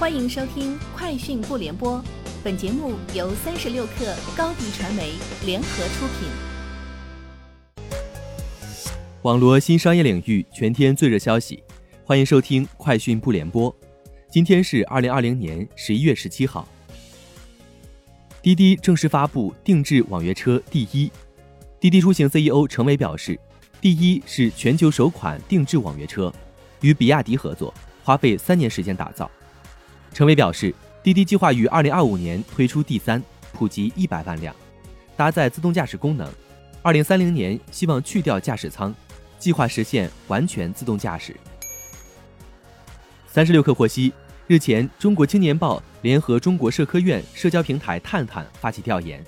欢迎收听《快讯不联播》，本节目由三十六克高低传媒联合出品。网罗新商业领域全天最热消息，欢迎收听《快讯不联播》。今天是二零二零年十一月十七号。滴滴正式发布定制网约车第一。滴滴出行 CEO 程伟表示，第一是全球首款定制网约车，与比亚迪合作，花费三年时间打造。陈伟表示，滴滴计划于二零二五年推出第三，普及一百万辆，搭载自动驾驶功能。二零三零年希望去掉驾驶舱，计划实现完全自动驾驶。三十六氪获悉，日前，中国青年报联合中国社科院社交平台探探发起调研，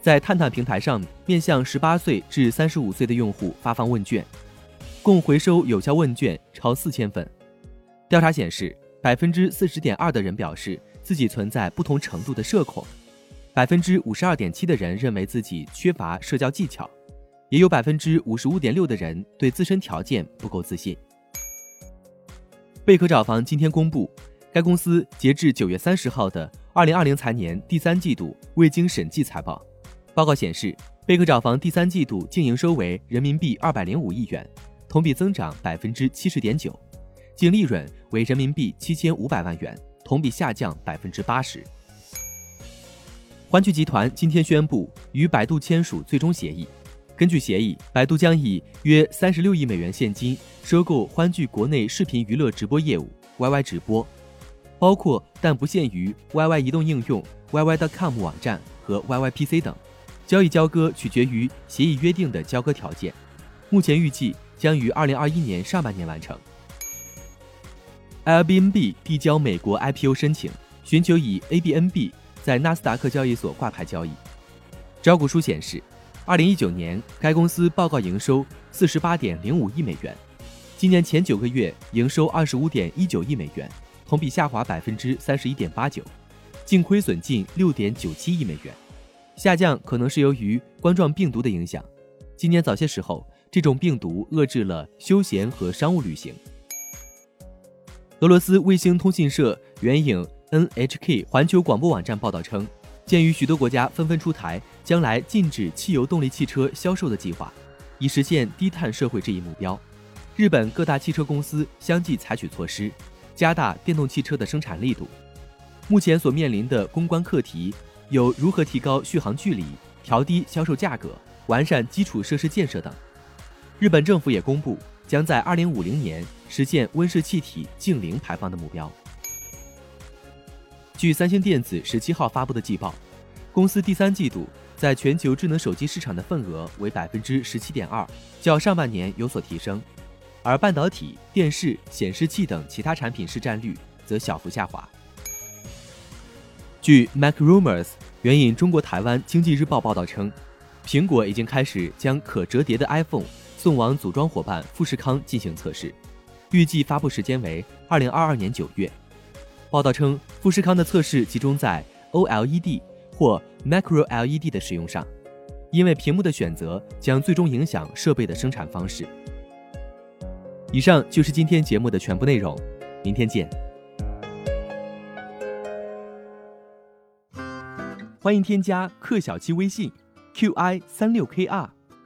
在探探平台上面向十八岁至三十五岁的用户发放问卷，共回收有效问卷超四千份。调查显示。百分之四十点二的人表示自己存在不同程度的社恐，百分之五十二点七的人认为自己缺乏社交技巧，也有百分之五十五点六的人对自身条件不够自信。贝壳找房今天公布，该公司截至九月三十号的二零二零财年第三季度未经审计财报。报告显示，贝壳找房第三季度净营收为人民币二百零五亿元，同比增长百分之七十点九。净利润为人民币七千五百万元，同比下降百分之八十。欢聚集团今天宣布与百度签署最终协议，根据协议，百度将以约三十六亿美元现金收购欢聚国内视频娱乐直播业务 YY 直播，包括但不限于 YY 移动应用、YY.com 网站和 YYPC 等。交易交割取决于协议约定的交割条件，目前预计将于二零二一年上半年完成。Airbnb 递交美国 IPO 申请，寻求以 ABNB 在纳斯达克交易所挂牌交易。招股书显示，二零一九年该公司报告营收四十八点零五亿美元，今年前九个月营收二十五点一九亿美元，同比下滑百分之三十一点八九，净亏损近六点九七亿美元。下降可能是由于冠状病毒的影响。今年早些时候，这种病毒遏制了休闲和商务旅行。俄罗斯卫星通讯社援引 NHK 环球广播网站报道称，鉴于许多国家纷纷出台将来禁止汽油动力汽车销售的计划，以实现低碳社会这一目标，日本各大汽车公司相继采取措施，加大电动汽车的生产力度。目前所面临的公关课题有如何提高续航距离、调低销售价格、完善基础设施建设等。日本政府也公布。将在二零五零年实现温室气体净零排放的目标。据三星电子十七号发布的季报，公司第三季度在全球智能手机市场的份额为百分之十七点二，较上半年有所提升，而半导体、电视、显示器等其他产品市占率则小幅下滑。据 MacRumors 援引中国台湾经济日报报道称，苹果已经开始将可折叠的 iPhone。送往组装伙伴富士康进行测试，预计发布时间为二零二二年九月。报道称，富士康的测试集中在 OLED 或 Macro LED 的使用上，因为屏幕的选择将最终影响设备的生产方式。以上就是今天节目的全部内容，明天见。欢迎添加克小七微信，qi 三六 kr。